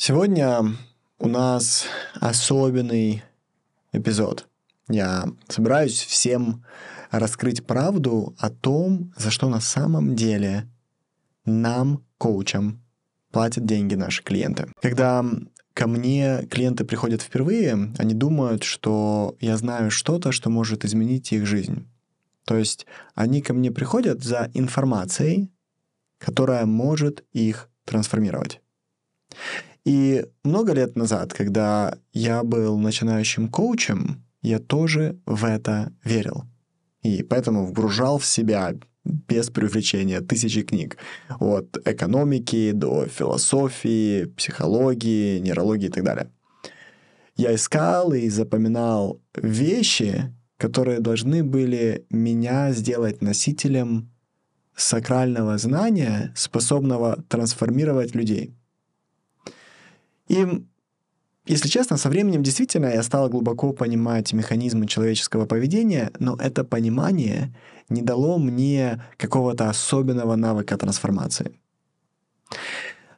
Сегодня у нас особенный эпизод. Я собираюсь всем раскрыть правду о том, за что на самом деле нам, коучам, платят деньги наши клиенты. Когда ко мне клиенты приходят впервые, они думают, что я знаю что-то, что может изменить их жизнь. То есть они ко мне приходят за информацией, которая может их трансформировать. И много лет назад, когда я был начинающим коучем, я тоже в это верил. И поэтому вгружал в себя без привлечения тысячи книг. От экономики до философии, психологии, нейрологии и так далее. Я искал и запоминал вещи, которые должны были меня сделать носителем сакрального знания, способного трансформировать людей. И, если честно, со временем действительно я стал глубоко понимать механизмы человеческого поведения, но это понимание не дало мне какого-то особенного навыка трансформации.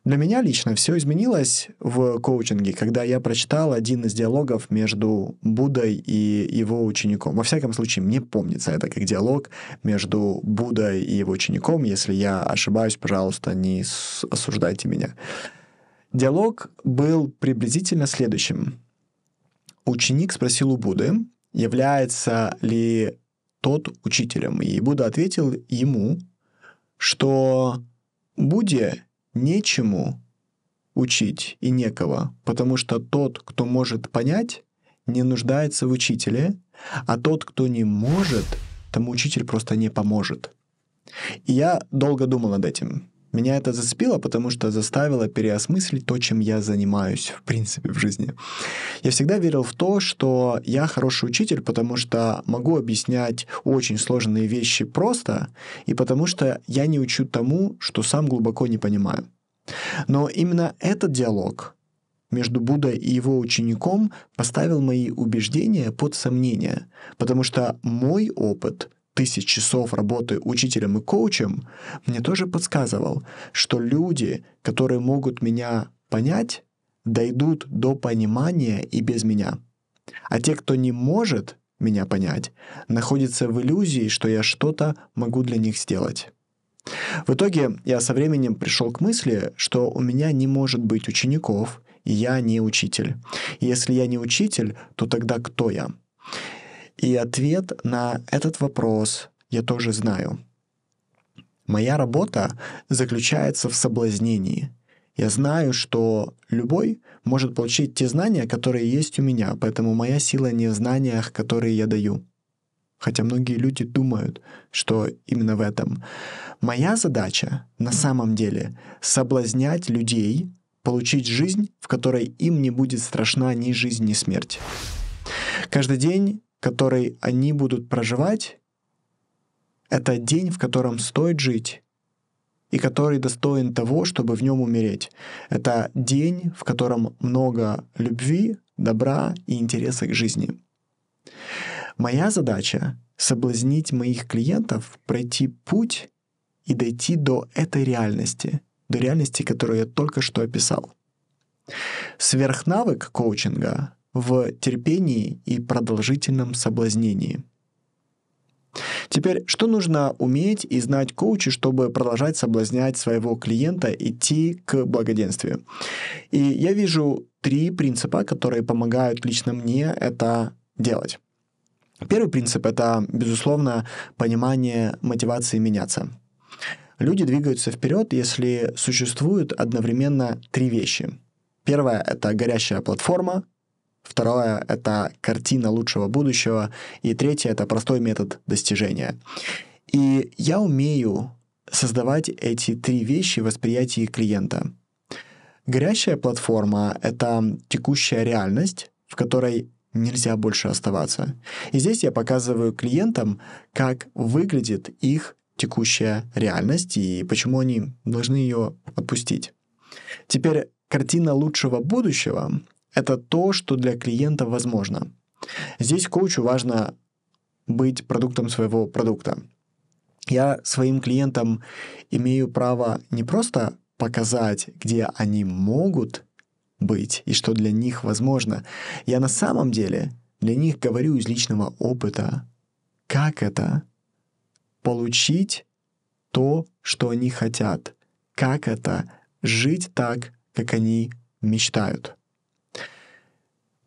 Для меня лично все изменилось в коучинге, когда я прочитал один из диалогов между Буддой и его учеником. Во всяком случае, мне помнится это как диалог между Буддой и его учеником. Если я ошибаюсь, пожалуйста, не осуждайте меня. Диалог был приблизительно следующим. Ученик спросил у Будды, является ли тот учителем, и Будда ответил ему, что Будде нечему учить и некого, потому что тот, кто может понять, не нуждается в учителе, а тот, кто не может, тому учитель просто не поможет. И я долго думал над этим. Меня это зацепило, потому что заставило переосмыслить то, чем я занимаюсь, в принципе, в жизни. Я всегда верил в то, что я хороший учитель, потому что могу объяснять очень сложные вещи просто, и потому что я не учу тому, что сам глубоко не понимаю. Но именно этот диалог между Буддой и его учеником поставил мои убеждения под сомнение, потому что мой опыт — тысяч часов работы учителем и коучем, мне тоже подсказывал, что люди, которые могут меня понять, дойдут до понимания и без меня. А те, кто не может меня понять, находятся в иллюзии, что я что-то могу для них сделать. В итоге я со временем пришел к мысли, что у меня не может быть учеников, и я не учитель. И если я не учитель, то тогда кто я? И ответ на этот вопрос я тоже знаю. Моя работа заключается в соблазнении. Я знаю, что любой может получить те знания, которые есть у меня, поэтому моя сила не в знаниях, которые я даю. Хотя многие люди думают, что именно в этом. Моя задача на самом деле соблазнять людей, получить жизнь, в которой им не будет страшна ни жизнь, ни смерть. Каждый день который они будут проживать, это день, в котором стоит жить, и который достоин того, чтобы в нем умереть. Это день, в котором много любви, добра и интереса к жизни. Моя задача — соблазнить моих клиентов, пройти путь и дойти до этой реальности, до реальности, которую я только что описал. Сверхнавык коучинга в терпении и продолжительном соблазнении. Теперь, что нужно уметь и знать коучу, чтобы продолжать соблазнять своего клиента идти к благоденствию? И я вижу три принципа, которые помогают лично мне это делать. Первый принцип — это, безусловно, понимание мотивации меняться. Люди двигаются вперед, если существуют одновременно три вещи. Первое — это горящая платформа, Второе — это картина лучшего будущего. И третье — это простой метод достижения. И я умею создавать эти три вещи в восприятии клиента. Горящая платформа — это текущая реальность, в которой нельзя больше оставаться. И здесь я показываю клиентам, как выглядит их текущая реальность и почему они должны ее отпустить. Теперь картина лучшего будущего это то, что для клиента возможно. Здесь коучу важно быть продуктом своего продукта. Я своим клиентам имею право не просто показать, где они могут быть и что для них возможно. Я на самом деле для них говорю из личного опыта, как это получить то, что они хотят, как это жить так, как они мечтают.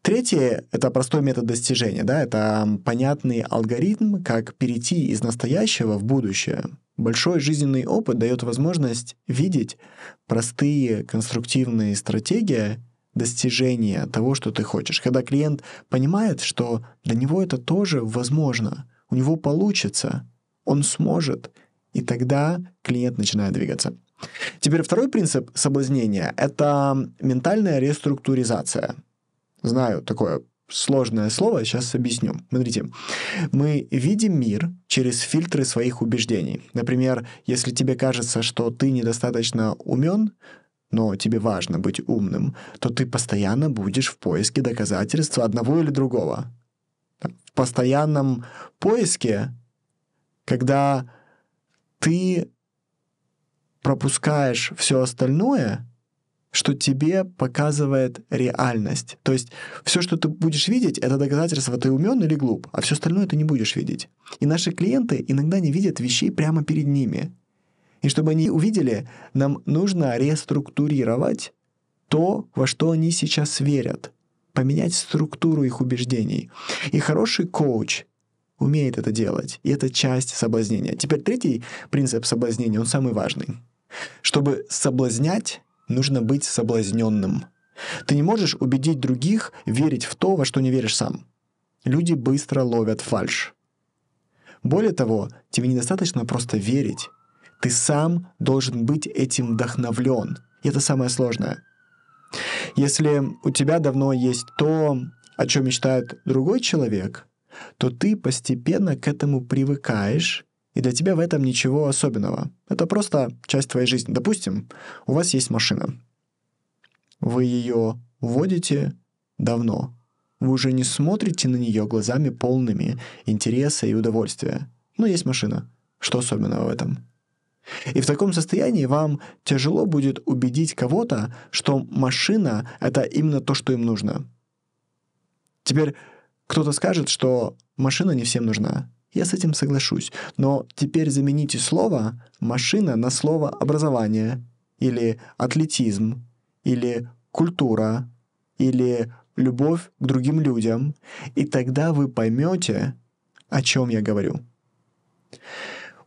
Третье — это простой метод достижения, да, это понятный алгоритм, как перейти из настоящего в будущее. Большой жизненный опыт дает возможность видеть простые конструктивные стратегии достижения того, что ты хочешь. Когда клиент понимает, что для него это тоже возможно, у него получится, он сможет, и тогда клиент начинает двигаться. Теперь второй принцип соблазнения — это ментальная реструктуризация. Знаю такое сложное слово, сейчас объясню. Смотрите, мы видим мир через фильтры своих убеждений. Например, если тебе кажется, что ты недостаточно умен, но тебе важно быть умным, то ты постоянно будешь в поиске доказательства одного или другого. В постоянном поиске, когда ты пропускаешь все остальное, что тебе показывает реальность. То есть все, что ты будешь видеть, это доказательство, ты умен или глуп, а все остальное ты не будешь видеть. И наши клиенты иногда не видят вещей прямо перед ними. И чтобы они увидели, нам нужно реструктурировать то, во что они сейчас верят, поменять структуру их убеждений. И хороший коуч умеет это делать, и это часть соблазнения. Теперь третий принцип соблазнения, он самый важный. Чтобы соблазнять, нужно быть соблазненным. Ты не можешь убедить других верить в то, во что не веришь сам. Люди быстро ловят фальш. Более того, тебе недостаточно просто верить. Ты сам должен быть этим вдохновлен. И это самое сложное. Если у тебя давно есть то, о чем мечтает другой человек, то ты постепенно к этому привыкаешь и для тебя в этом ничего особенного. Это просто часть твоей жизни. Допустим, у вас есть машина. Вы ее водите давно. Вы уже не смотрите на нее глазами полными интереса и удовольствия. Но есть машина. Что особенного в этом? И в таком состоянии вам тяжело будет убедить кого-то, что машина — это именно то, что им нужно. Теперь кто-то скажет, что машина не всем нужна. Я с этим соглашусь. Но теперь замените слово «машина» на слово «образование» или «атлетизм» или «культура» или «любовь к другим людям», и тогда вы поймете, о чем я говорю.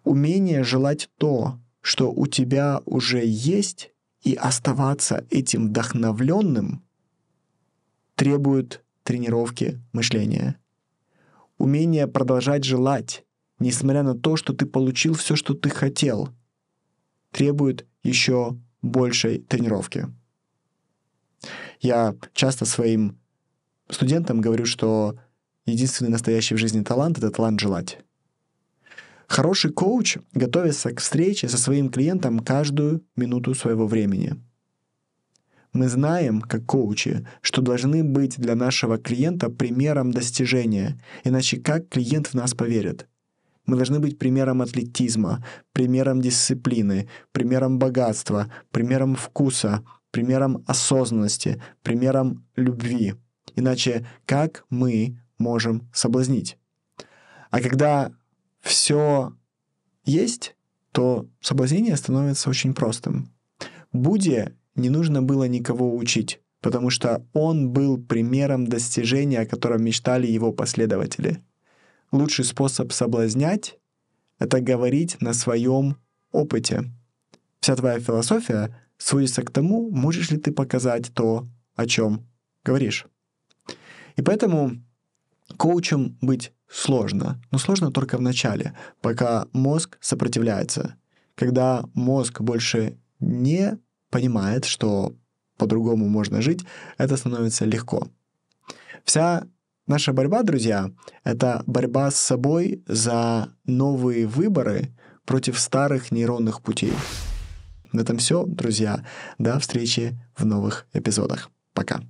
Умение желать то, что у тебя уже есть, и оставаться этим вдохновленным требует тренировки мышления – умение продолжать желать, несмотря на то, что ты получил все, что ты хотел, требует еще большей тренировки. Я часто своим студентам говорю, что единственный настоящий в жизни талант — это талант желать. Хороший коуч готовится к встрече со своим клиентом каждую минуту своего времени — мы знаем, как коучи, что должны быть для нашего клиента примером достижения, иначе как клиент в нас поверит? Мы должны быть примером атлетизма, примером дисциплины, примером богатства, примером вкуса, примером осознанности, примером любви. Иначе как мы можем соблазнить? А когда все есть, то соблазнение становится очень простым. Будде не нужно было никого учить, потому что он был примером достижения, о котором мечтали его последователи. Лучший способ соблазнять — это говорить на своем опыте. Вся твоя философия сводится к тому, можешь ли ты показать то, о чем говоришь. И поэтому коучем быть сложно, но сложно только в начале, пока мозг сопротивляется. Когда мозг больше не понимает, что по-другому можно жить, это становится легко. Вся наша борьба, друзья, это борьба с собой за новые выборы против старых нейронных путей. На этом все, друзья. До встречи в новых эпизодах. Пока.